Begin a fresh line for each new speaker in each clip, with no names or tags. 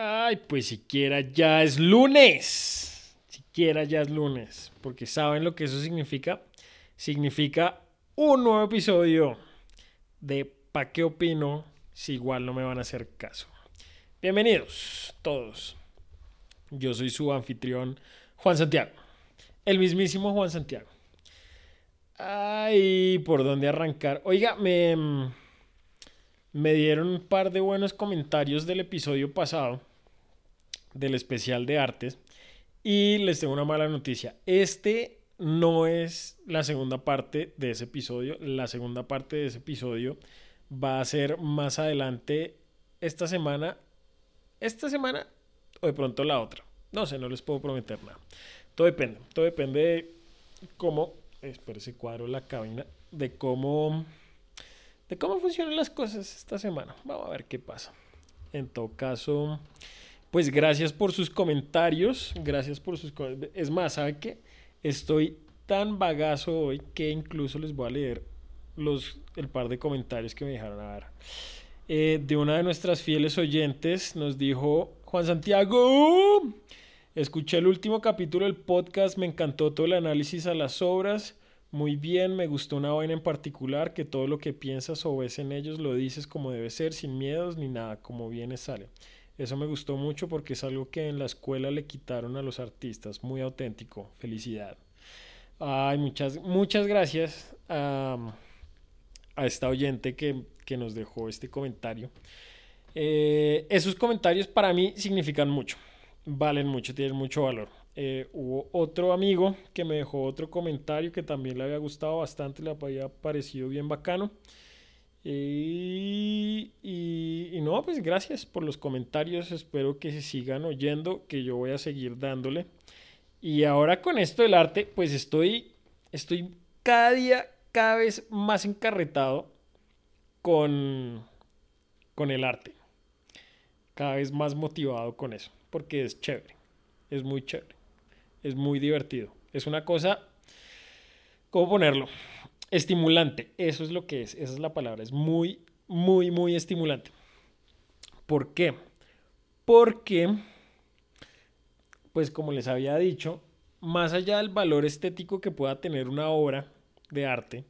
Ay, pues siquiera ya es lunes. Siquiera ya es lunes. Porque ¿saben lo que eso significa? Significa un nuevo episodio de ¿Pa qué opino si igual no me van a hacer caso? Bienvenidos todos. Yo soy su anfitrión Juan Santiago. El mismísimo Juan Santiago. Ay, ¿por dónde arrancar? Oiga, me, me dieron un par de buenos comentarios del episodio pasado del especial de artes. Y les tengo una mala noticia. Este no es la segunda parte de ese episodio. La segunda parte de ese episodio va a ser más adelante esta semana. Esta semana o de pronto la otra. No sé, no les puedo prometer nada. Todo depende. Todo depende de cómo. Espera ese cuadro la cabina. De cómo. De cómo funcionan las cosas esta semana. Vamos a ver qué pasa. En todo caso, pues gracias por sus comentarios, gracias por sus Es más, ¿sabe qué? Estoy tan bagazo hoy que incluso les voy a leer los, el par de comentarios que me dejaron a ver. Eh, de una de nuestras fieles oyentes nos dijo Juan Santiago, escuché el último capítulo del podcast, me encantó todo el análisis a las obras, muy bien, me gustó una vaina en particular, que todo lo que piensas o ves en ellos lo dices como debe ser, sin miedos ni nada, como viene sale. Eso me gustó mucho porque es algo que en la escuela le quitaron a los artistas. Muy auténtico. Felicidad. Ay, muchas, muchas gracias a, esta oyente que, nos dejó este comentario. Eh, esos comentarios para mí significan mucho. Valen mucho, tienen mucho valor. Eh, hubo otro amigo que me dejó otro comentario que también le había gustado bastante, le había parecido bien bacano. Y, no, pues gracias por los comentarios. Espero que se sigan oyendo, que yo voy a seguir dándole. Y ahora con esto del arte, pues estoy, estoy cada día, cada vez más encarretado con, con el arte. Cada vez más motivado con eso, porque es chévere, es muy chévere, es muy divertido. Es una cosa, ¿cómo ponerlo? Estimulante, eso es lo que es, esa es la palabra, es muy, muy, muy estimulante. ¿Por qué? Porque, pues como les había dicho, más allá del valor estético que pueda tener una obra de arte,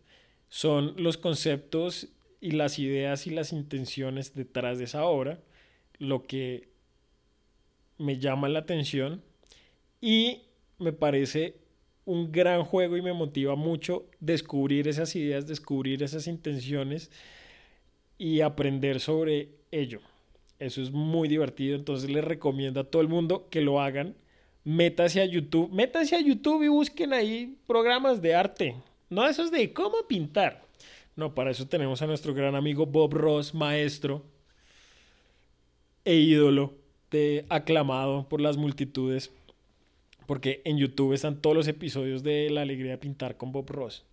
son los conceptos y las ideas y las intenciones detrás de esa obra lo que me llama la atención y me parece un gran juego y me motiva mucho descubrir esas ideas, descubrir esas intenciones y aprender sobre ello. Eso es muy divertido, entonces les recomiendo a todo el mundo que lo hagan. Métase a YouTube, métase a YouTube y busquen ahí programas de arte. No esos de cómo pintar. No, para eso tenemos a nuestro gran amigo Bob Ross, maestro e ídolo de aclamado por las multitudes porque en YouTube están todos los episodios de La Alegría de Pintar con Bob Ross.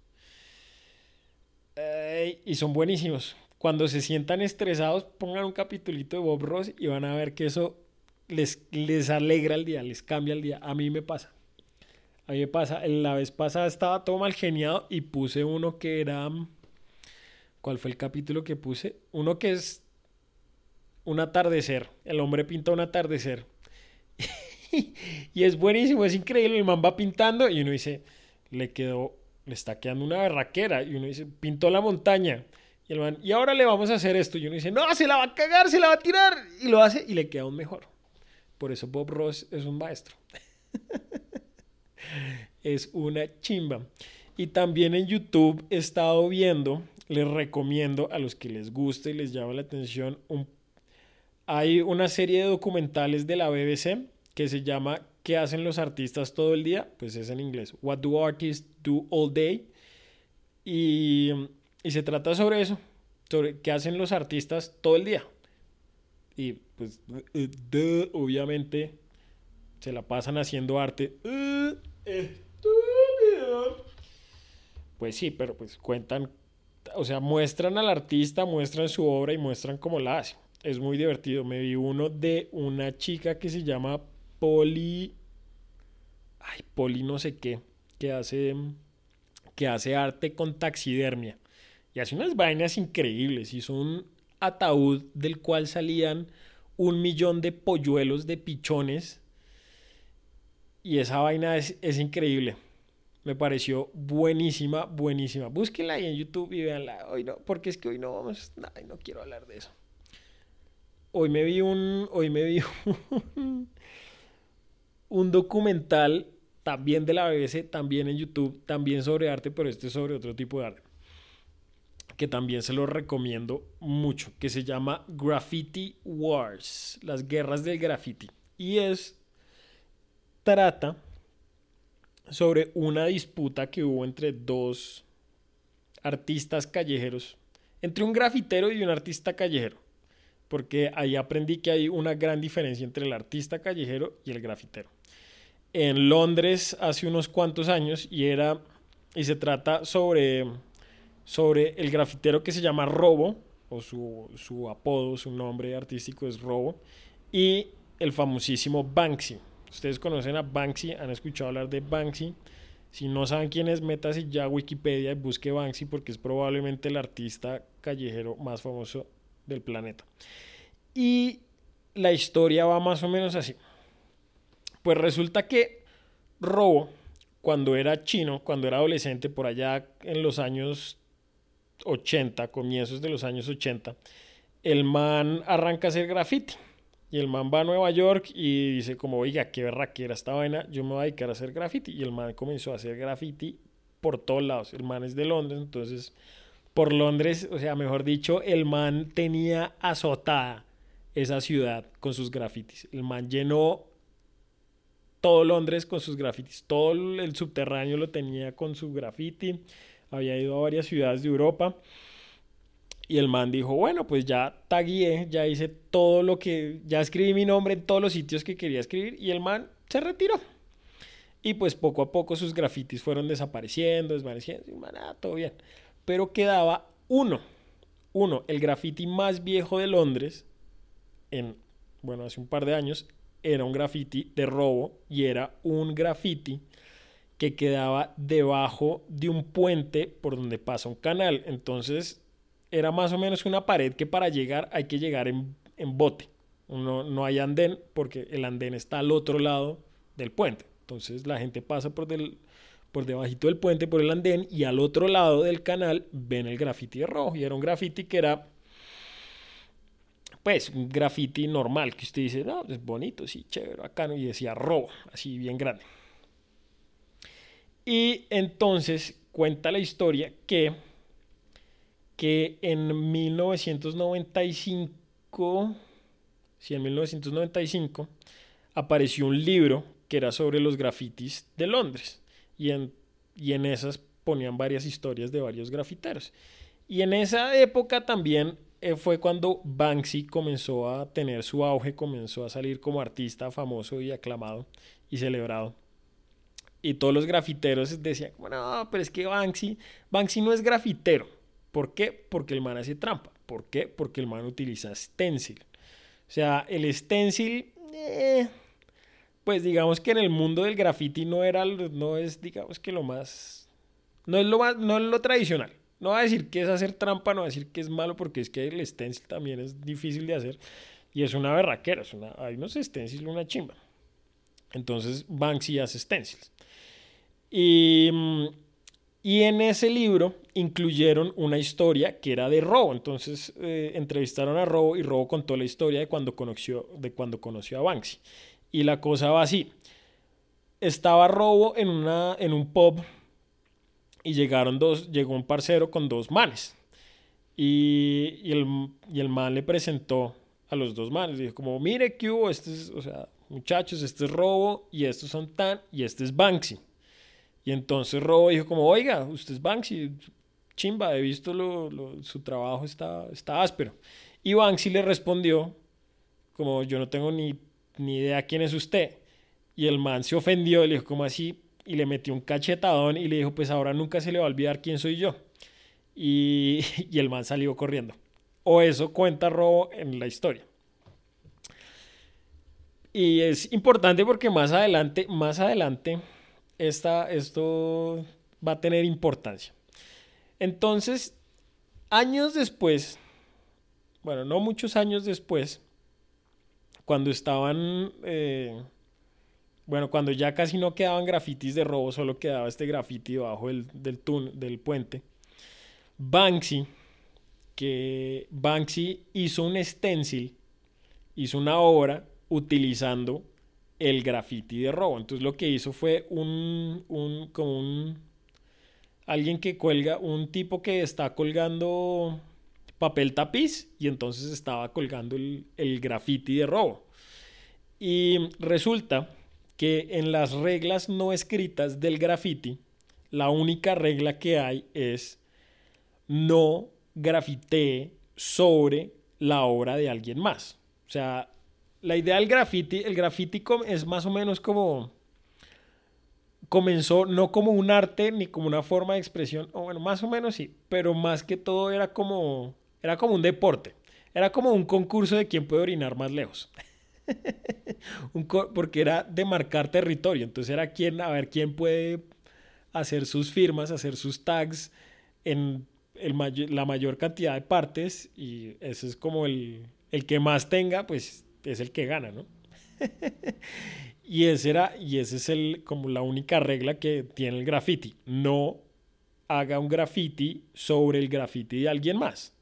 y son buenísimos. Cuando se sientan estresados, pongan un capitulito de Bob Ross y van a ver que eso les, les alegra el día, les cambia el día. A mí me pasa. A mí me pasa. La vez pasada estaba todo mal geniado y puse uno que era... ¿Cuál fue el capítulo que puse? Uno que es un atardecer. El hombre pinta un atardecer. y es buenísimo, es increíble. El man va pintando y uno dice, le quedó, le está quedando una barraquera. Y uno dice, pintó la montaña. Y el man, y ahora le vamos a hacer esto. Y uno dice, no, se la va a cagar, se la va a tirar. Y lo hace y le queda aún mejor. Por eso Bob Ross es un maestro. es una chimba. Y también en YouTube he estado viendo, les recomiendo a los que les guste y les llama la atención, un, hay una serie de documentales de la BBC que se llama ¿Qué hacen los artistas todo el día? Pues es en inglés. What do artists do all day? Y, se trata sobre eso, sobre qué hacen los artistas todo el día. Y pues, obviamente, se la pasan haciendo arte. Pues sí, pero pues cuentan, o sea, muestran al artista, muestran su obra y muestran cómo la hace. Es muy divertido. Me vi uno de una chica que se llama Poli. Ay, Poli no sé qué. Que hace. Que hace arte con taxidermia. Y hace unas vainas increíbles. Hizo un ataúd del cual salían un millón de polluelos, de pichones. Y esa vaina es, es increíble. Me pareció buenísima, buenísima. Búsquenla ahí en YouTube y véanla. Hoy no, porque es que hoy no vamos. Ay, no quiero hablar de eso. Hoy me vi un. Hoy me vi un, un documental también de la BBC, también en YouTube, también sobre arte, pero este es sobre otro tipo de arte que también se lo recomiendo mucho, que se llama Graffiti Wars, las guerras del graffiti. Y es, trata sobre una disputa que hubo entre dos artistas callejeros, entre un grafitero y un artista callejero, porque ahí aprendí que hay una gran diferencia entre el artista callejero y el grafitero. En Londres hace unos cuantos años y era y se trata sobre sobre el grafitero que se llama Robo, o su, su apodo, su nombre artístico es Robo, y el famosísimo Banksy. Ustedes conocen a Banksy, han escuchado hablar de Banksy. Si no saben quién es, métase ya Wikipedia y busque Banksy porque es probablemente el artista callejero más famoso del planeta. Y la historia va más o menos así. Pues resulta que Robo, cuando era chino, cuando era adolescente, por allá en los años 80, comienzos de los años 80, el man arranca a hacer graffiti. Y el man va a Nueva York y dice como, oiga, qué berraquera esta vaina, yo me voy a dedicar a hacer graffiti. Y el man comenzó a hacer graffiti por todos lados. El man es de Londres, entonces por Londres, o sea, mejor dicho, el man tenía azotada esa ciudad con sus grafitis. El man llenó todo Londres con sus grafitis. Todo el subterráneo lo tenía con su graffiti había ido a varias ciudades de Europa. Y el man dijo, bueno, pues ya tagué, ya hice todo lo que, ya escribí mi nombre en todos los sitios que quería escribir y el man se retiró. Y pues poco a poco sus grafitis fueron desapareciendo, desvaneciendo, y man, ah, todo bien. Pero quedaba uno, uno, el grafiti más viejo de Londres, en, bueno, hace un par de años, era un grafiti de robo y era un grafiti que quedaba debajo de un puente por donde pasa un canal. Entonces era más o menos una pared que para llegar hay que llegar en, bote. No, no hay andén porque el andén está al otro lado del puente. Entonces la gente pasa por, del, por debajito del puente, por el andén, y al otro lado del canal ven el grafiti de rojo. Y era un grafiti que era, pues, un grafiti normal, que usted dice, no, es bonito, sí, chévere, bacano, y decía robo, así bien grande. Y entonces cuenta la historia que, que en 1995, sí, en 1995, apareció un libro que era sobre los grafitis de Londres. Y en, y en esas ponían varias historias de varios grafiteros. Y en esa época también fue cuando Banksy comenzó a tener su auge, comenzó a salir como artista famoso y aclamado y celebrado y todos los grafiteros decían, bueno, pero es que Banksy, Banksy no es grafitero. ¿Por qué? Porque el man hace trampa. ¿Por qué? Porque el man utiliza stencil. O sea, el stencil, eh, pues digamos que en el mundo del graffiti no era, no es, digamos que lo más, no es lo más, no es lo tradicional. No va a decir que es hacer trampa, no va a decir que es malo, porque es que el stencil también es difícil de hacer y es una berraquera. Es una, hay unos stencil, una chimba. Entonces Banksy hace stencils. Y, y en ese libro incluyeron una historia que era de Robo. Entonces eh, entrevistaron a Robo y Robo contó la historia de cuando conoció, de cuando conoció a Banksy. Y la cosa va así. Estaba Robo en, una, en un pub y llegaron dos, llegó un parcero con dos manes. Y, el, y el man le presentó a los dos manes. Dijo como, mire que hubo, este es, o sea, muchachos, este es Robo y estos son Tan y este es Banksy. Y entonces Robo dijo como, oiga, usted es Banksy, chimba, he visto lo, su trabajo está, está áspero. Y Banksy le respondió como, yo no tengo ni, ni idea quién es usted. Y el man se ofendió, le dijo como así, y le metió un cachetadón y le dijo, pues ahora nunca se le va a olvidar quién soy yo. Y, y el man salió corriendo. O eso cuenta Robo en la historia. Y es importante porque más adelante, más adelante, esto va a tener importancia. Entonces, años después, bueno, no muchos años después, cuando estaban, eh, bueno, cuando ya casi no quedaban grafitis de robo, solo quedaba este grafiti debajo del, del, del puente, Banksy, que Banksy hizo un stencil, hizo una obra utilizando el graffiti de robo. Entonces lo que hizo fue un, un como un alguien que cuelga, un tipo que está colgando papel tapiz y entonces estaba colgando el, el graffiti de robo. Y resulta que en las reglas no escritas del graffiti, la única regla que hay es no grafitee sobre la obra de alguien más. O sea, la idea del graffiti, el graffiti es más o menos como comenzó no como un arte ni como una forma de expresión, bueno, más o menos sí, pero más que todo era como era como un deporte. Era como un concurso de quién puede orinar más lejos. porque era de marcar territorio, entonces era quién a ver quién puede hacer sus firmas, hacer sus tags en la mayor cantidad de partes y ese es como el, el que más tenga, pues es el que gana, ¿no? y ese era, y ese es el, como la única regla que tiene el graffiti. No haga un graffiti sobre el graffiti de alguien más.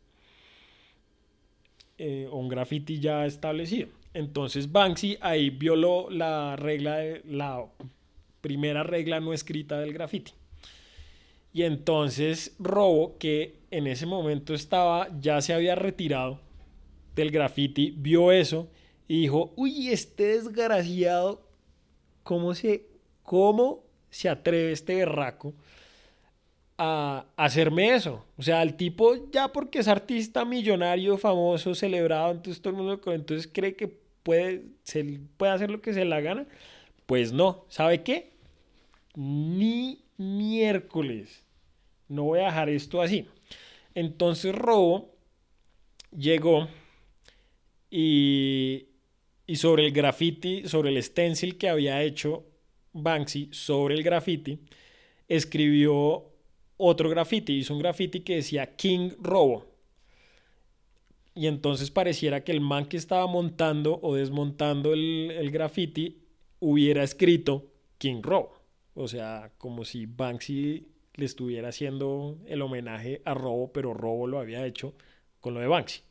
Eh, o un graffiti ya establecido. Entonces Banksy ahí violó la regla, de, la primera regla no escrita del graffiti. Y entonces Robo, que en ese momento estaba, ya se había retirado del graffiti, vio eso y dijo, uy, este desgraciado, ¿cómo se, cómo se atreve este berraco a hacerme eso? O sea, el tipo ya porque es artista millonario, famoso, celebrado, entonces todo el mundo entonces cree que puede, se, puede hacer lo que se le gana. Pues no, ¿sabe qué? Ni miércoles. No voy a dejar esto así. Entonces Robo llegó y, y sobre el graffiti, sobre el stencil que había hecho Banksy sobre el graffiti, escribió otro graffiti, hizo un graffiti que decía King Robo. Y entonces pareciera que el man que estaba montando o desmontando el, el graffiti hubiera escrito King Robo. O sea, como si Banksy le estuviera haciendo el homenaje a Robo, pero Robo lo había hecho con lo de Banksy.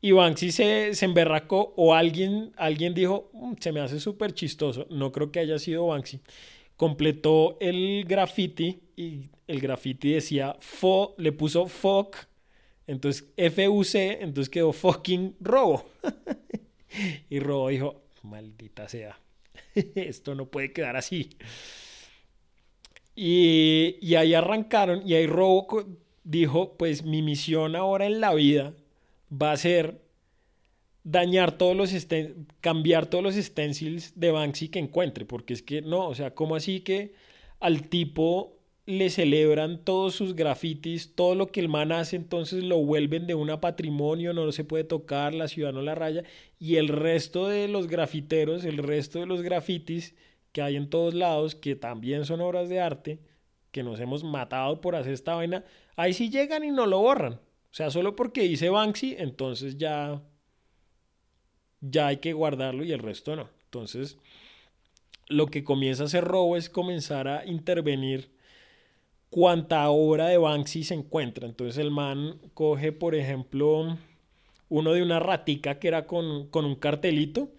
Y Banksy se, se emberracó o alguien, alguien dijo, mm, se me hace súper chistoso, no creo que haya sido Banksy. Completó el graffiti y el graffiti decía, fo, le puso fuck, entonces F-U-C, entonces quedó fucking Robo. y Robo dijo, maldita sea, esto no puede quedar así. Y, ahí arrancaron y ahí Robo dijo, pues mi misión ahora en la vida va a ser dañar todos los cambiar todos los stencils de Banksy que encuentre, porque es que no, o sea, ¿cómo así que al tipo le celebran todos sus grafitis, todo lo que el man hace, entonces lo vuelven de un patrimonio, no se puede tocar, la ciudad no la raya, y el resto de los grafiteros, el resto de los grafitis que hay en todos lados, que también son obras de arte, que nos hemos matado por hacer esta vaina, ahí sí llegan y no lo borran. O sea, solo porque dice Banksy, entonces ya, ya hay que guardarlo y el resto no. Entonces, lo que comienza a hacer robo es comenzar a intervenir cuánta obra de Banksy se encuentra. Entonces el man coge, por ejemplo, uno de una ratica que era con, con un cartelito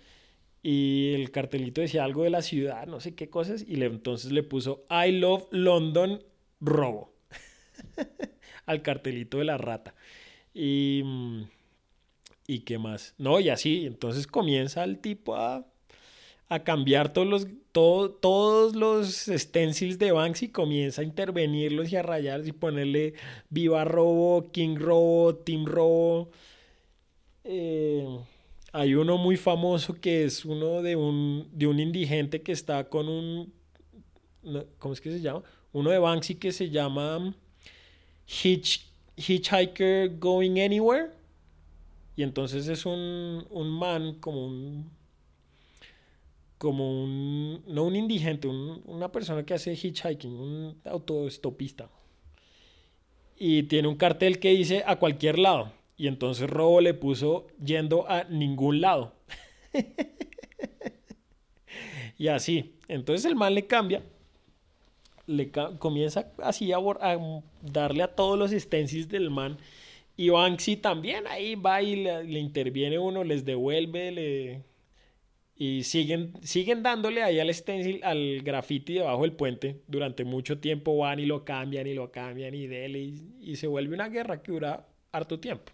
y el cartelito decía algo de la ciudad, no sé qué cosas, y le, entonces le puso I love London robo al cartelito de la rata. Y, mm, y qué más. No, y así, entonces comienza el tipo a, a cambiar todos los, todos los stencils de Banksy, comienza a intervenirlos y a rayarlos y ponerle Viva Robo, King Robo, Team Robo. Eh, hay uno muy famoso que es uno de un, de un indigente que está con un... ¿Cómo es que se llama? Uno de Banksy que se llama Hitch, Hitchhiker Going Anywhere. Y entonces es un, un man como un... Como un... No un indigente, una persona que hace hitchhiking, un autoestopista. Y tiene un cartel que dice a cualquier lado. Y entonces Robo le puso yendo a ningún lado. y así. Entonces el man le cambia, le comienza así a, darle a todos los stencils del man. Y Banksy también ahí va y le, interviene uno, les devuelve, le... Y siguen, siguen dándole ahí al stencil, al graffiti debajo del puente. Durante mucho tiempo van y lo cambian y lo cambian y y se vuelve una guerra que dura harto tiempo.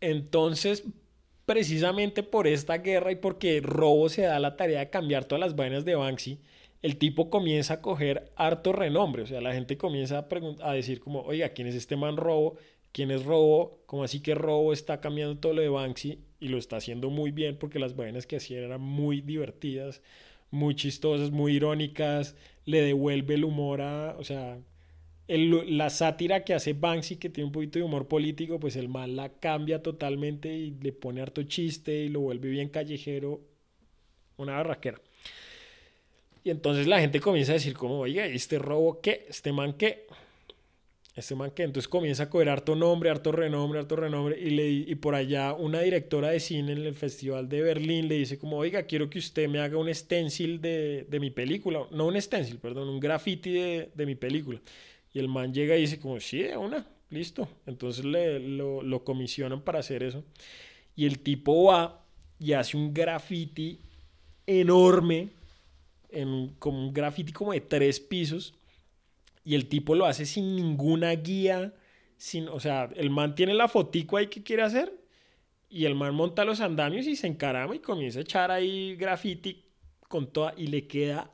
Entonces, precisamente por esta guerra y porque Robo se da la tarea de cambiar todas las vainas de Banksy, el tipo comienza a coger harto renombre. O sea, la gente comienza a, a decir como, oiga, ¿quién es este man Robo? ¿Quién es Robo? ¿Cómo así que Robo está cambiando todo lo de Banksy? Y lo está haciendo muy bien porque las vainas que hacía eran muy divertidas, muy chistosas, muy irónicas. Le devuelve el humor a, o sea, la sátira que hace Banksy, que tiene un poquito de humor político, pues el mal la cambia totalmente y le pone harto chiste y lo vuelve bien callejero, una barraquera. Y entonces la gente comienza a decir como, oiga, ¿este robo qué? ¿Este man qué? Este man qué? Entonces comienza a coger harto nombre, harto renombre, harto renombre. Y, le, y por allá una directora de cine en el Festival de Berlín le dice como, oiga, quiero que usted me haga un stencil de, de mi película. No un stencil, perdón, un graffiti de, de mi película. Y el man llega y dice como, sí, una, listo. Entonces le, lo, lo comisionan para hacer eso. Y el tipo va y hace un graffiti enorme, en, como un graffiti como de tres pisos. Y el tipo lo hace sin ninguna guía, sin, o sea, el man tiene la fotico ahí que quiere hacer. Y el man monta los andamios y se encarama y comienza a echar ahí graffiti con toda. Y le queda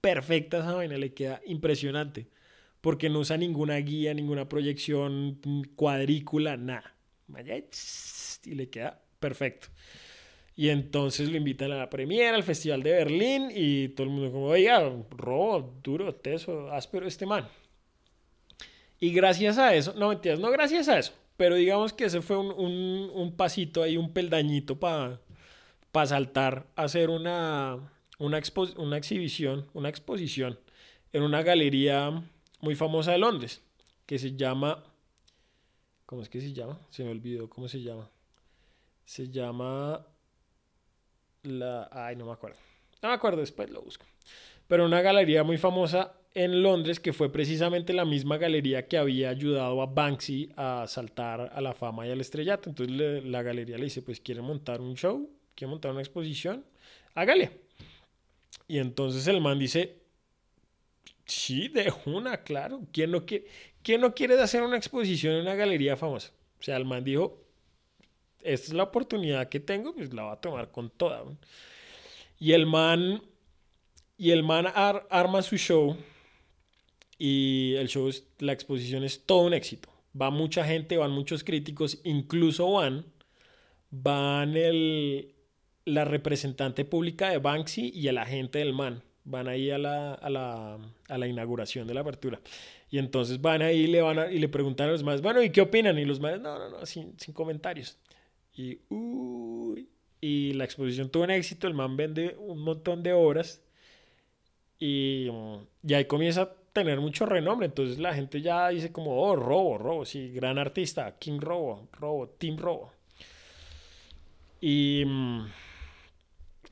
perfecta esa vaina, le queda impresionante porque no usa ninguna guía, ninguna proyección, cuadrícula, nada. Y le queda perfecto. Y entonces lo invitan a la premiera, al Festival de Berlín, y todo el mundo como, oiga, robo, duro, teso, áspero este man. Y gracias a eso, no mentiras, no gracias a eso, pero digamos que ese fue un, un, pasito ahí, un peldañito para pa saltar, hacer una, una, una exhibición, una exposición en una galería muy famosa de Londres, que se llama... ¿Cómo es que se llama? Se me olvidó cómo se llama. Se llama... Ay, no me acuerdo. No me acuerdo, después lo busco. Pero una galería muy famosa en Londres que fue precisamente la misma galería que había ayudado a Banksy a saltar a la fama y al estrellato. Entonces la galería le dice, pues quiere montar un show, quiere montar una exposición, hágale. Y entonces el man dice, Sí, de una, claro. ¿Quién no, quiere, ¿Quién no quiere hacer una exposición en una galería famosa? O sea, el man dijo, esta es la oportunidad que tengo, pues la va a tomar con toda. Y el man, y el man arma su show y el show, es, la exposición es todo un éxito. Va mucha gente, van muchos críticos, incluso van, van el, la representante pública de Banksy y el agente del man van ahí a la, a la, a la inauguración de la apertura. Y entonces van ahí y le, van y le preguntan a los más, bueno, ¿y qué opinan? Y los más, no, no, no, sin, sin comentarios. Y, y la exposición tuvo un éxito, el man vende un montón de obras y, y ahí comienza a tener mucho renombre. Entonces la gente ya dice como, oh, Robo, Robo, sí, gran artista, King Robo, Robo, Team Robo. Y...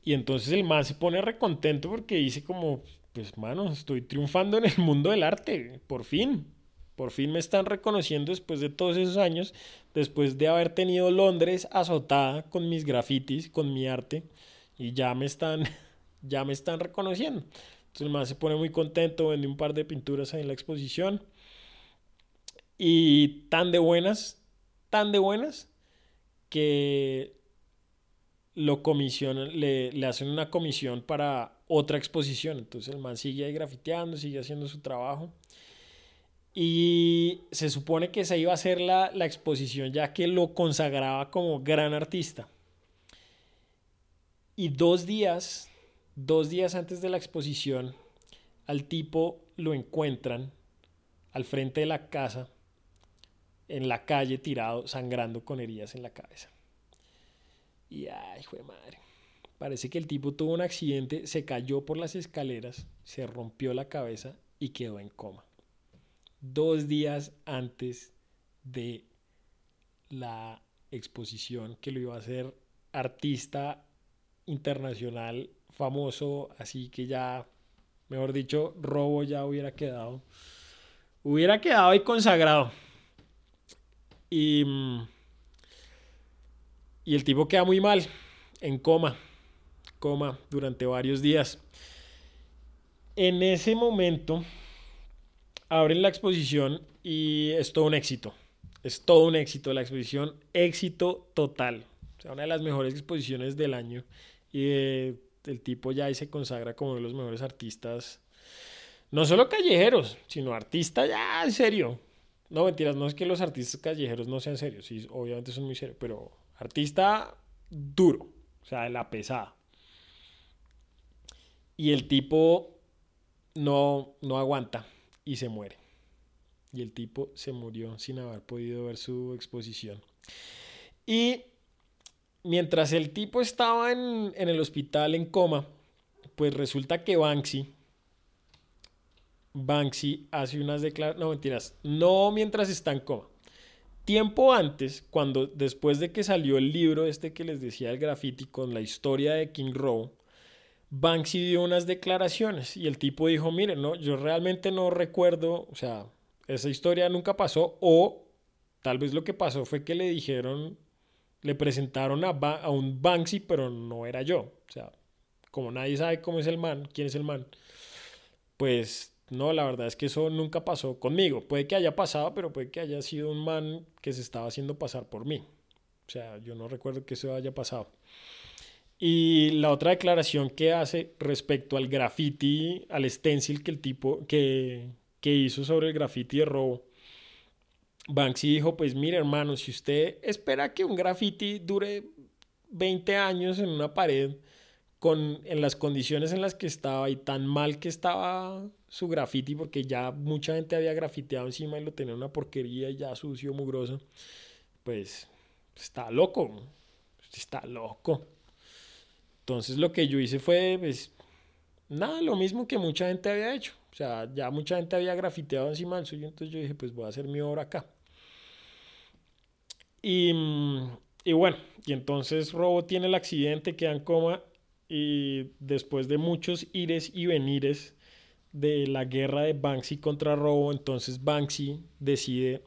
Y entonces el man se pone recontento porque dice como, pues mano, estoy triunfando en el mundo del arte, por fin. Por fin me están reconociendo después de todos esos años, después de haber tenido Londres azotada con mis grafitis, con mi arte, y ya me están, ya me están reconociendo. Entonces el man se pone muy contento, vende un par de pinturas ahí en la exposición. Y tan de buenas, tan de buenas, que lo comisionan, le, le, hacen una comisión para otra exposición. Entonces el man sigue ahí grafiteando, sigue haciendo su trabajo. Y se supone que esa iba a ser la, la exposición ya que lo consagraba como gran artista. Y dos días, dos días antes de la exposición, al tipo lo encuentran al frente de la casa, en la calle, tirado, sangrando con heridas en la cabeza. Y ay, hijo de madre. Parece que el tipo tuvo un accidente, se cayó por las escaleras, se rompió la cabeza y quedó en coma. Dos días antes de la exposición que lo iba a hacer artista internacional famoso, así que ya, mejor dicho, Robo ya hubiera quedado, hubiera quedado ahí consagrado. Y, y el tipo queda muy mal, en coma, coma durante varios días. En ese momento abren la exposición y es todo un éxito. Es todo un éxito la exposición, éxito total. O sea, una de las mejores exposiciones del año. Y eh, el tipo ya ahí se consagra como uno de los mejores artistas, no solo callejeros, sino artista ya en serio. No, mentiras, no es que los artistas callejeros no sean serios, sí, obviamente son muy serios, pero artista duro, o sea, de la pesada. Y el tipo no, no aguanta y se muere. Y el tipo se murió sin haber podido ver su exposición. Y mientras el tipo estaba en, el hospital en coma, pues resulta que Banksy, Banksy hace unas declaraciones, no mentiras, no mientras está en coma. Tiempo antes, cuando después de que salió el libro este que les decía el graffiti con la historia de King Row, Banksy dio unas declaraciones y el tipo dijo, miren, no, yo realmente no recuerdo, o sea, esa historia nunca pasó o tal vez lo que pasó fue que le dijeron le presentaron a, a, un Banksy, pero no era yo. O sea, como nadie sabe cómo es el man, quién es el man, pues no, la verdad es que eso nunca pasó conmigo. Puede que haya pasado, pero puede que haya sido un man que se estaba haciendo pasar por mí. O sea, yo no recuerdo que eso haya pasado. Y la otra declaración que hace respecto al graffiti, al stencil que el tipo que, que hizo sobre el graffiti de robo, Banksy dijo, pues mire hermano, si usted espera que un graffiti dure 20 años en una pared, con, en las condiciones en las que estaba y tan mal que estaba su graffiti, porque ya mucha gente había grafiteado encima y lo tenía una porquería ya sucio, mugroso, pues está loco, está loco. Entonces lo que yo hice fue, pues, nada, lo mismo que mucha gente había hecho. O sea, ya mucha gente había grafiteado encima del suyo, entonces yo dije, pues voy a hacer mi obra acá. Y, bueno, y entonces Robo tiene el accidente, queda en coma y después de muchos ires y venires de la guerra de Banksy contra Robo, entonces Banksy decide,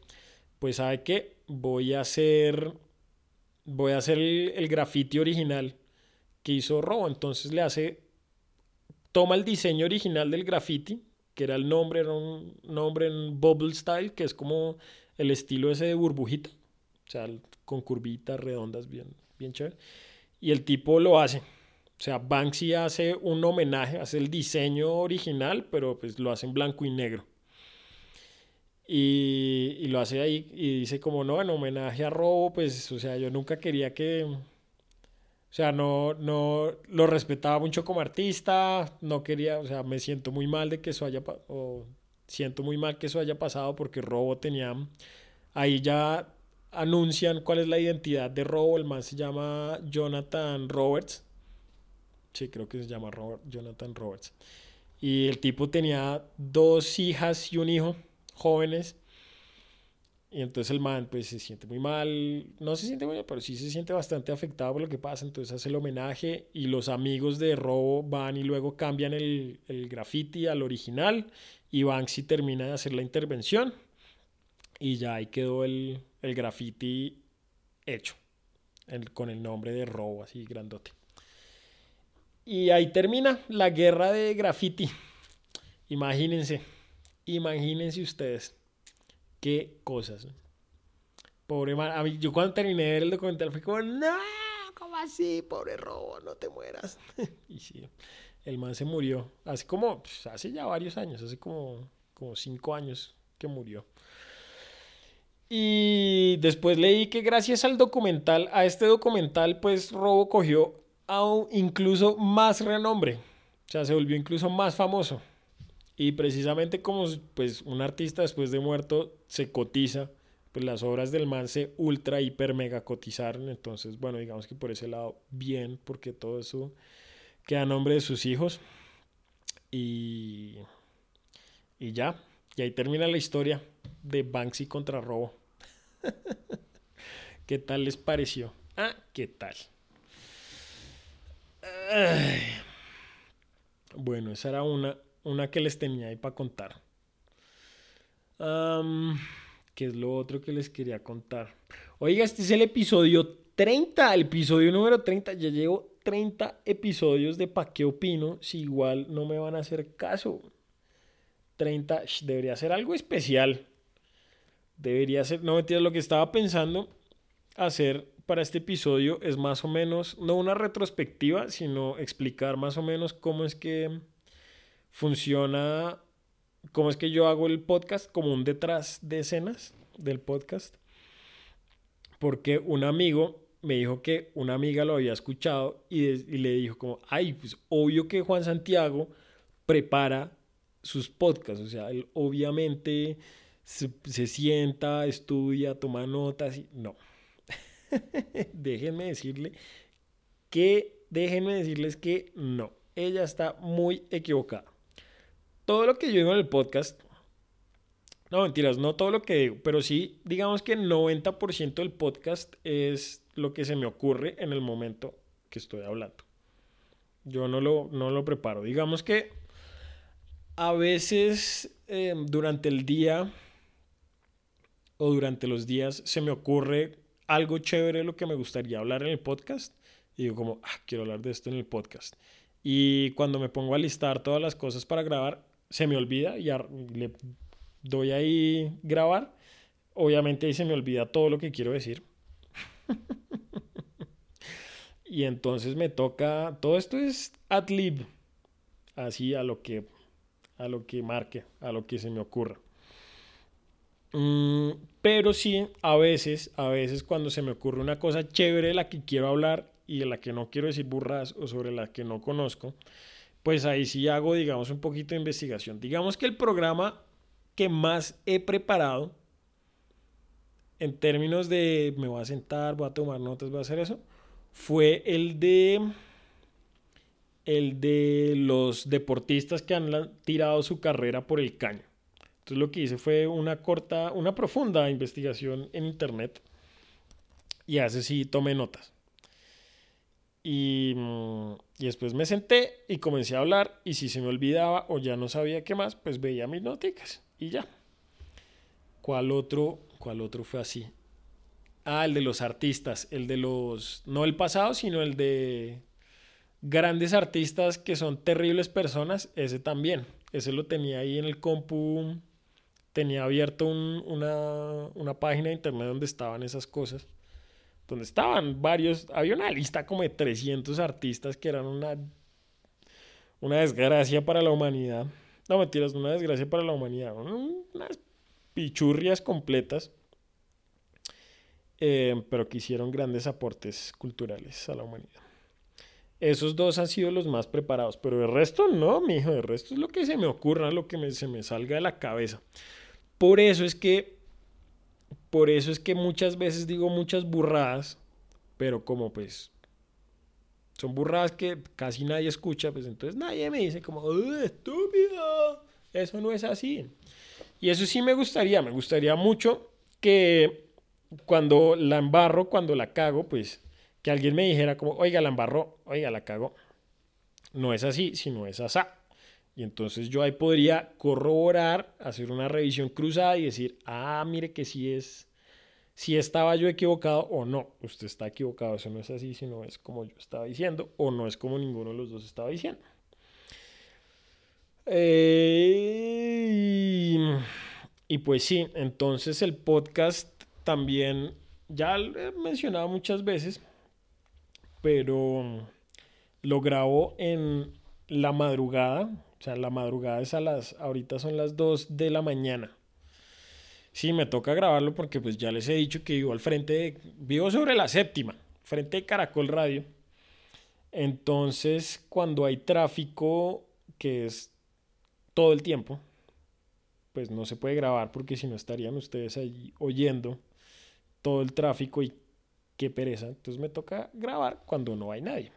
pues sabe qué, voy a hacer, voy a hacer el, el graffiti original que hizo Robo, entonces le hace, toma el diseño original del graffiti, que era el nombre, era un nombre en bubble style, que es como el estilo ese de burbujita o sea, con curvitas redondas, bien, bien chévere. Y el tipo lo hace. O sea, Banksy hace un homenaje, hace el diseño original, pero pues lo hace en blanco y negro. Y, y, lo hace ahí y dice como no, en homenaje a Robo, pues, o sea, yo nunca quería que, o sea, no, no, lo respetaba mucho como artista, no quería, o sea, me siento muy mal de que eso haya, o siento muy mal que eso haya pasado porque Robo tenía, ahí ya anuncian cuál es la identidad de Robo. El man se llama Jonathan Roberts. Sí, creo que se llama Jonathan Roberts. Y el tipo tenía dos hijas y un hijo jóvenes. Y entonces el man pues se siente muy mal, no se siente muy mal, pero sí se siente bastante afectado por lo que pasa. Entonces hace el homenaje y los amigos de Robo van y luego cambian el, el graffiti al original. Y Banksy termina de hacer la intervención. Y ya ahí quedó el, el graffiti hecho, con el nombre de robo así grandote. Y ahí termina la guerra de graffiti. Imagínense, imagínense ustedes qué cosas. Pobre man, yo cuando terminé de ver el documental fui como, no, ¿cómo así? Pobre robo, no te mueras. y sí, el man se murió. Hace como, pues, hace ya varios años, hace como, como cinco años que murió. Y después leí que gracias al documental, a este documental, pues Robo cogió aún incluso más renombre. O sea, se volvió incluso más famoso. Y precisamente como pues un artista después de muerto se cotiza, pues las obras del man se ultra, hiper, mega cotizaron. Entonces, bueno, digamos que por ese lado, bien, porque todo eso queda a nombre de sus hijos. Y, y ya, y ahí termina la historia de Banksy contra Robo. ¿Qué tal les pareció? Ah, ¿qué tal? Bueno, esa era una, una que les tenía ahí para contar. ¿Qué es lo otro que les quería contar? Oiga, este es el episodio 30, el episodio número 30. Ya llevo 30 episodios de Pa' qué opino si igual no me van a hacer caso. 30, debería ser algo especial. Debería ser, no entiendo lo que estaba pensando hacer para este episodio es más o menos, no una retrospectiva, sino explicar más o menos cómo es que funciona, cómo es que yo hago el podcast, como un detrás de escenas del podcast. Porque un amigo me dijo que una amiga lo había escuchado y, le dijo como, ay, pues obvio que Juan Santiago prepara sus podcasts, o sea, él obviamente se, se sienta, estudia, toma notas y no. déjenme decirle que, déjenme decirles que no, ella está muy equivocada. Todo lo que yo digo en el podcast, no mentiras, no todo lo que digo, pero sí, digamos que el 90% del podcast es lo que se me ocurre en el momento que estoy hablando. Yo no lo, no lo preparo. Digamos que a veces eh, durante el día o durante los días se me ocurre algo chévere lo que me gustaría hablar en el podcast. Y digo como, ah, quiero hablar de esto en el podcast. Y cuando me pongo a listar todas las cosas para grabar, se me olvida y le doy ahí grabar. Obviamente ahí se me olvida todo lo que quiero decir. y entonces me toca, todo esto es ad lib, así a lo que, a lo que marque, a lo que se me ocurra. Mm, pero sí, a veces, a veces cuando se me ocurre una cosa chévere de la que quiero hablar y de la que no quiero decir burras o sobre la que no conozco, pues ahí sí hago, digamos, un poquito de investigación. Digamos que el programa que más he preparado en términos de me voy a sentar, voy a tomar notas, voy a hacer eso, fue el de el de los deportistas que han tirado su carrera por el caño. Entonces lo que hice fue una corta, una profunda investigación en internet y hace sí tomé notas. Y, mm, y, después me senté y comencé a hablar y si se me olvidaba o ya no sabía qué más, pues veía mis noticas y ya. ¿Cuál otro, cuál otro fue así? Ah, el de los artistas, el de los, no el pasado, sino el de grandes artistas que son terribles personas, ese también. Ese lo tenía ahí en el compu tenía abierto una, una, página de internet donde estaban esas cosas. Donde estaban varios, había una lista como de 300 artistas que eran una, una desgracia para la humanidad. No mentiras, una desgracia para la humanidad. Unas pichurrias completas. Eh, pero que hicieron grandes aportes culturales a la humanidad. Esos dos han sido los más preparados, pero el resto no, mi hijo, el resto es lo que se me ocurra, lo que se me salga de la cabeza. Por eso es que, por eso es que muchas veces digo muchas burradas, pero como pues son burradas que casi nadie escucha, pues entonces nadie me dice como, estúpido, eso no es así. Y eso sí me gustaría, me gustaría mucho que cuando la embarro, cuando la cago, pues que alguien me dijera como, oiga, la embarro, oiga, la cago. No es así, sino es asá. Y entonces yo ahí podría corroborar, hacer una revisión cruzada y decir, ah, mire que si es, si estaba yo equivocado o no. Usted está equivocado, eso no es así, sino es como yo estaba diciendo o no es como ninguno de los dos estaba diciendo. Eh, y pues sí, entonces el podcast también, ya lo he mencionado muchas veces, pero lo grabo en la madrugada, o sea, la madrugada es a las, ahorita son las 2 de la mañana. Sí, me toca grabarlo porque pues ya les he dicho que vivo al frente, de, vivo sobre la séptima, frente de Caracol Radio. Entonces, cuando hay tráfico, que es todo el tiempo, pues no se puede grabar porque si no estarían ustedes allí oyendo todo el tráfico y qué pereza. Entonces me toca grabar cuando no hay nadie.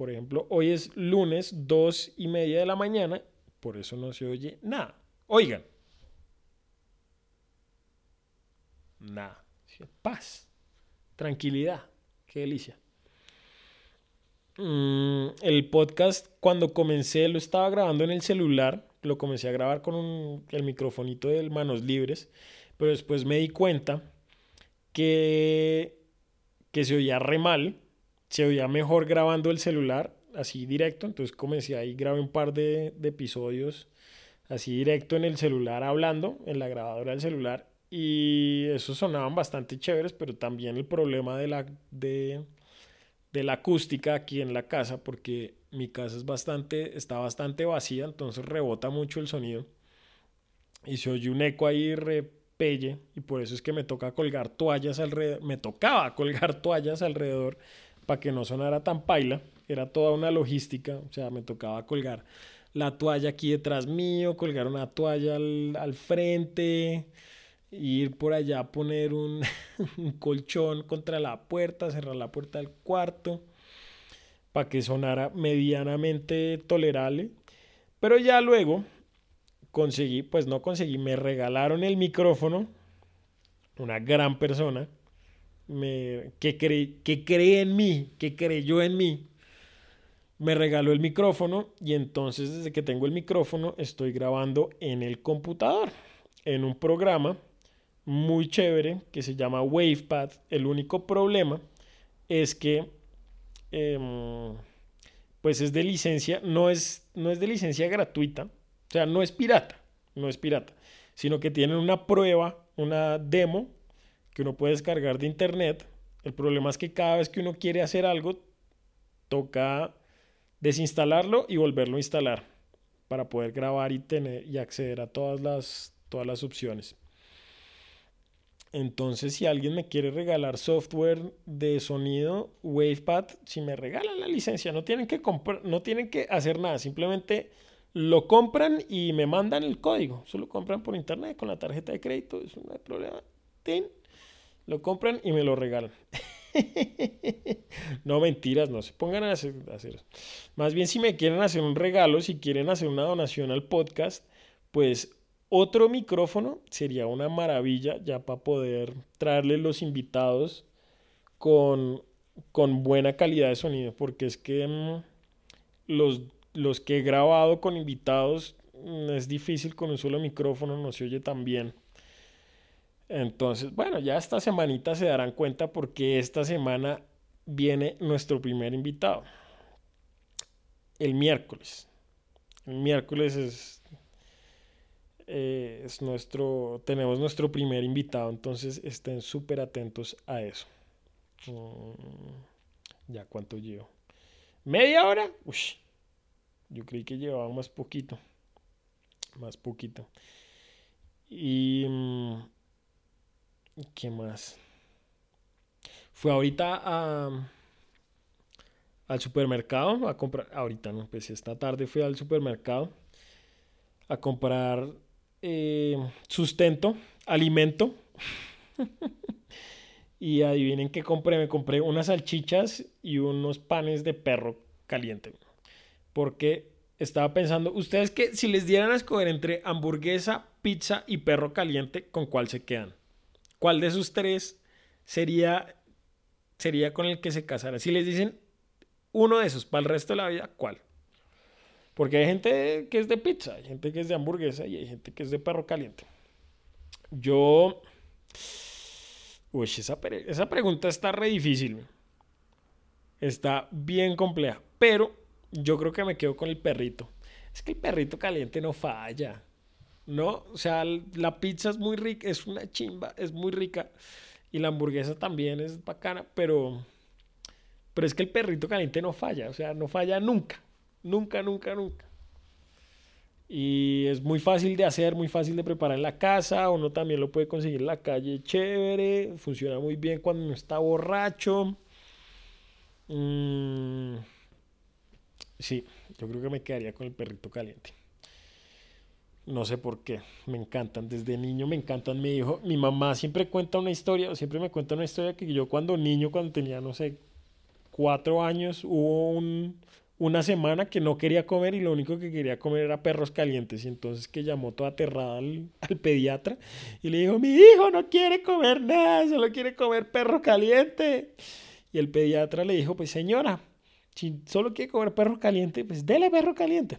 Por ejemplo, hoy es lunes, dos y media de la mañana, por eso no se oye nada. Oigan. Nada. Paz. Tranquilidad. Qué delicia. Mm, el podcast cuando comencé lo estaba grabando en el celular, lo comencé a grabar con el microfonito de manos libres, pero después me di cuenta que, que se oía re mal, se oía mejor grabando el celular así directo, entonces comencé ahí, grabé un par de, episodios así directo en el celular hablando, en la grabadora del celular, y esos sonaban bastante chéveres, pero también el problema de la, de la acústica aquí en la casa, porque mi casa es bastante, está bastante vacía, entonces rebota mucho el sonido. Y se oye un eco ahí repelle, y por eso es que me toca colgar toallas alrededor, me tocaba colgar toallas alrededor para que no sonara tan paila, era toda una logística, o sea, me tocaba colgar la toalla aquí detrás mío, colgar una toalla al, al frente, ir por allá a poner un, colchón contra la puerta, cerrar la puerta del cuarto, para que sonara medianamente tolerable. Pero ya luego conseguí, pues no conseguí, me regalaron el micrófono, una gran persona, que, que cree en mí, que creyó en mí, me regaló el micrófono y entonces desde que tengo el micrófono estoy grabando en el computador, en un programa muy chévere que se llama WavePad. El único problema es que em, pues es de licencia, no es, no es de licencia gratuita, o sea, no es pirata, no es pirata, sino que tienen una prueba, una demo que uno puede descargar de internet. El problema es que cada vez que uno quiere hacer algo, toca desinstalarlo y volverlo a instalar para poder grabar y tener y acceder a todas las, todas las opciones. Entonces, si alguien me quiere regalar software de sonido, WavePad, si me regalan la licencia, no tienen que comprar, no tienen que hacer nada, simplemente lo compran y me mandan el código. Solo compran por internet con la tarjeta de crédito, eso no hay problema. Lo compran y me lo regalan. no, mentiras, no se pongan a hacer, Más bien, si me quieren hacer un regalo, si quieren hacer una donación al podcast, pues otro micrófono sería una maravilla ya para poder traerle los invitados con, con buena calidad de sonido, porque es que mm, los, los que he grabado con invitados mm, es difícil con un solo micrófono, no se oye tan bien. Entonces, bueno, ya esta semanita se darán cuenta porque esta semana viene nuestro primer invitado. El miércoles. El miércoles es, eh, es nuestro, tenemos nuestro primer invitado, entonces estén súper atentos a eso. Mm, ya cuánto llevo. ¿Media hora? Uy, yo creí que llevaba más poquito. Más poquito. Y... Mm, ¿Qué más? Fue ahorita a, al supermercado a comprar. Ahorita no, pues esta tarde fui al supermercado a comprar eh, sustento, alimento. y adivinen qué compré. Me compré unas salchichas y unos panes de perro caliente. Porque estaba pensando, ustedes que si les dieran a escoger entre hamburguesa, pizza y perro caliente, ¿con cuál se quedan? ¿Cuál de esos tres sería, sería con el que se casara? Si les dicen uno de esos para el resto de la vida, ¿cuál? Porque hay gente que es de pizza, hay gente que es de hamburguesa y hay gente que es de perro caliente. Yo... Uy, esa, pregunta está re difícil. Está bien compleja. Pero yo creo que me quedo con el perrito. Es que el perrito caliente no falla. ¿No? O sea, la pizza es muy rica, es una chimba, es muy rica. Y la hamburguesa también es bacana, pero, pero es que el perrito caliente no falla, o sea, no falla nunca, nunca, nunca, nunca. Y es muy fácil de hacer, muy fácil de preparar en la casa, uno también lo puede conseguir en la calle chévere, funciona muy bien cuando uno está borracho. Mm, sí, yo creo que me quedaría con el perrito caliente. No sé por qué, me encantan. Desde niño me encantan. Mi hijo, mi mamá siempre cuenta una historia, siempre me cuenta una historia que yo cuando niño, cuando tenía, no sé, cuatro años, hubo un, una semana que no quería comer y lo único que quería comer era perros calientes. Y entonces que llamó toda aterrada al, al pediatra y le dijo, mi hijo no quiere comer nada, solo quiere comer perro caliente. Y el pediatra le dijo, pues señora, Si solo quiere comer perro caliente, pues dele perro caliente.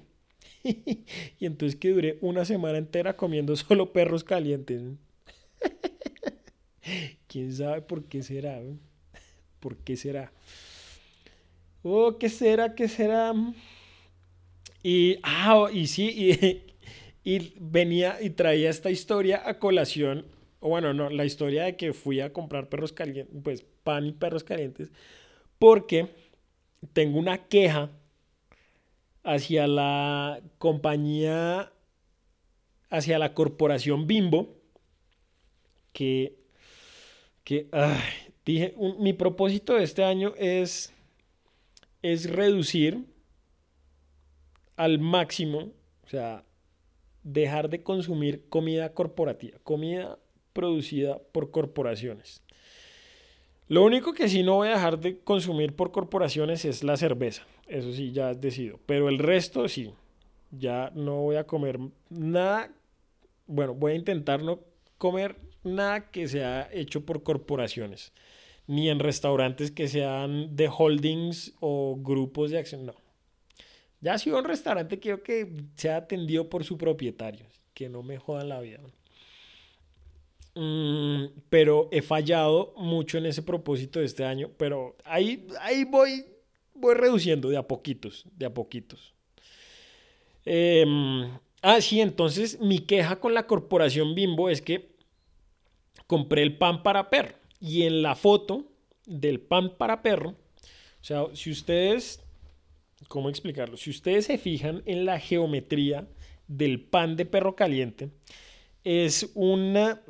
y entonces que duré una semana entera comiendo solo perros calientes. ¿Quién sabe por qué será? ¿Por qué será? Oh, ¿qué será? ¿Qué será? Y, ah, y sí, y, y venía y traía esta historia a colación, o bueno, no, la historia de que fui a comprar perros calientes, pues pan y perros calientes, porque tengo una queja hacia la compañía, hacia la corporación Bimbo, que, que dije, mi propósito de este año es, es reducir al máximo, o sea, dejar de consumir comida corporativa, comida producida por corporaciones. Lo único que sí no voy a dejar de consumir por corporaciones es la cerveza. Eso sí, ya decido. Pero el resto sí. Ya no voy a comer nada. Bueno, voy a intentar no comer nada que sea hecho por corporaciones. Ni en restaurantes que sean de holdings o grupos de acción. No. Ya si un restaurante quiero que sea atendido por su propietario. Que no me jodan la vida. Mm, pero he fallado mucho en ese propósito de este año, pero ahí, ahí voy, voy reduciendo de a poquitos, de a poquitos. Em, ah, sí, entonces mi queja con la corporación Bimbo es que compré el pan para perro y en la foto del pan para perro, o sea, si ustedes, ¿cómo explicarlo? Si ustedes se fijan en la geometría del pan de perro caliente, es una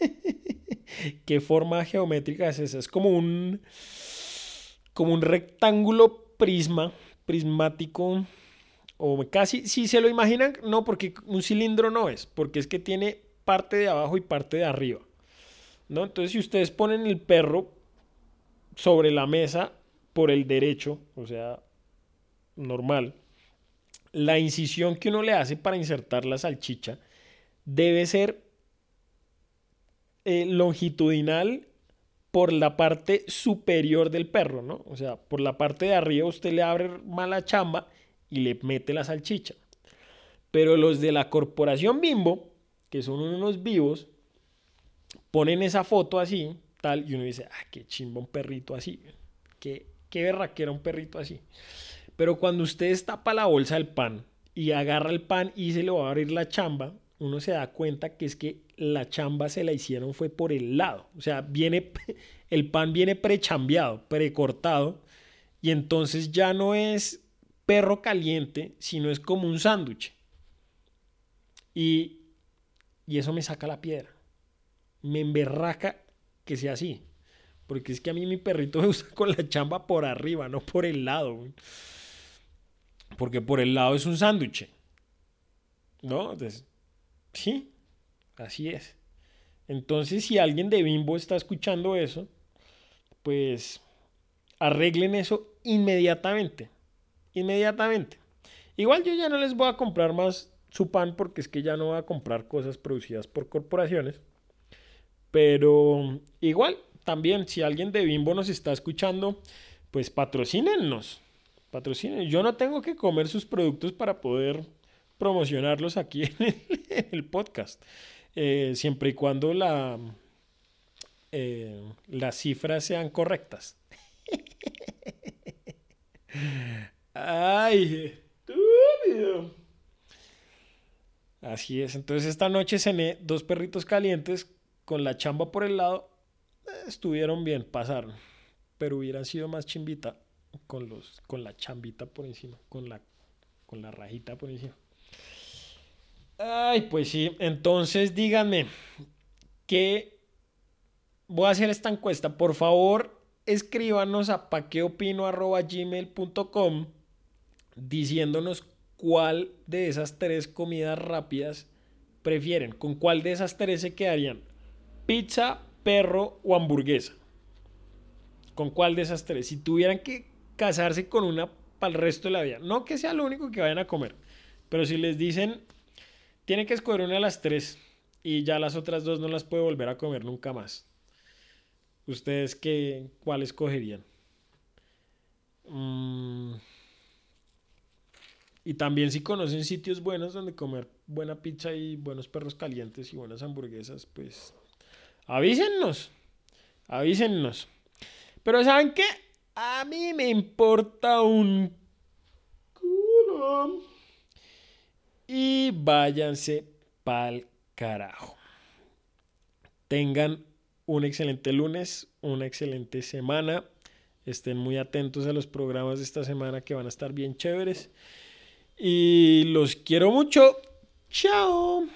¿Qué forma geométrica es esa? Es como un, como un rectángulo prisma, prismático, o casi, si se lo imaginan, no, porque un cilindro no es, porque es que tiene parte de abajo y parte de arriba. ¿no? Entonces, si ustedes ponen el perro sobre la mesa por el derecho, o sea, normal, la incisión que uno le hace para insertar la salchicha debe ser eh, longitudinal por la parte superior del perro, ¿no? O sea, por la parte de arriba usted le abre mala chamba y le mete la salchicha. Pero los de la corporación Bimbo, que son unos vivos, ponen esa foto así, tal, y uno dice, ah, qué chimba un perrito así, qué, qué berraquera un perrito así. Pero cuando usted tapa la bolsa del pan y agarra el pan y se le va a abrir la chamba, uno se da cuenta que es que la chamba se la hicieron fue por el lado. O sea, viene, el pan viene prechambeado, precortado, y entonces ya no es perro caliente, sino es como un sándwich. Y, y eso me saca la piedra. Me emberraca que sea así. Porque es que a mí mi perrito me gusta con la chamba por arriba, no por el lado. Porque por el lado es un sándwich. ¿No? Entonces, Sí, así es. Entonces, si alguien de Bimbo está escuchando eso, pues arreglen eso inmediatamente. Inmediatamente. Igual yo ya no les voy a comprar más su pan porque es que ya no voy a comprar cosas producidas por corporaciones. Pero igual, también, si alguien de Bimbo nos está escuchando, pues patrocínennos. Patrocinen. Yo no tengo que comer sus productos para poder promocionarlos aquí en el, podcast. Eh, siempre y cuando la, eh, las cifras sean correctas. Ay, estúpido. Así es. Entonces esta noche cené dos perritos calientes con la chamba por el lado. estuvieron bien, pasaron. Pero hubieran sido más chimbita con los con la chambita por encima, con la con la rajita por encima. Ay, pues sí. Entonces díganme, ¿qué voy a hacer esta encuesta? Por favor, escríbanos a paqueopino.gmail.com diciéndonos cuál de esas tres comidas rápidas prefieren. ¿Con cuál de esas tres se quedarían? ¿Pizza, perro o hamburguesa? ¿Con cuál de esas tres? Si tuvieran que casarse con una para el resto de la vida. No que sea lo único que vayan a comer. Pero si les dicen tiene que escoger una de las tres y ya las otras dos no las puede volver a comer nunca más. ¿Ustedes qué, cuál escogerían? Mm. Y también si conocen sitios buenos donde comer buena pizza y buenos perros calientes y buenas hamburguesas, pues avísennos. Avísennos. Pero ¿saben qué? A mí me importa un culo. Y váyanse pa'l carajo. Tengan un excelente lunes, una excelente semana. Estén muy atentos a los programas de esta semana que van a estar bien chéveres. Y los quiero mucho. Chao.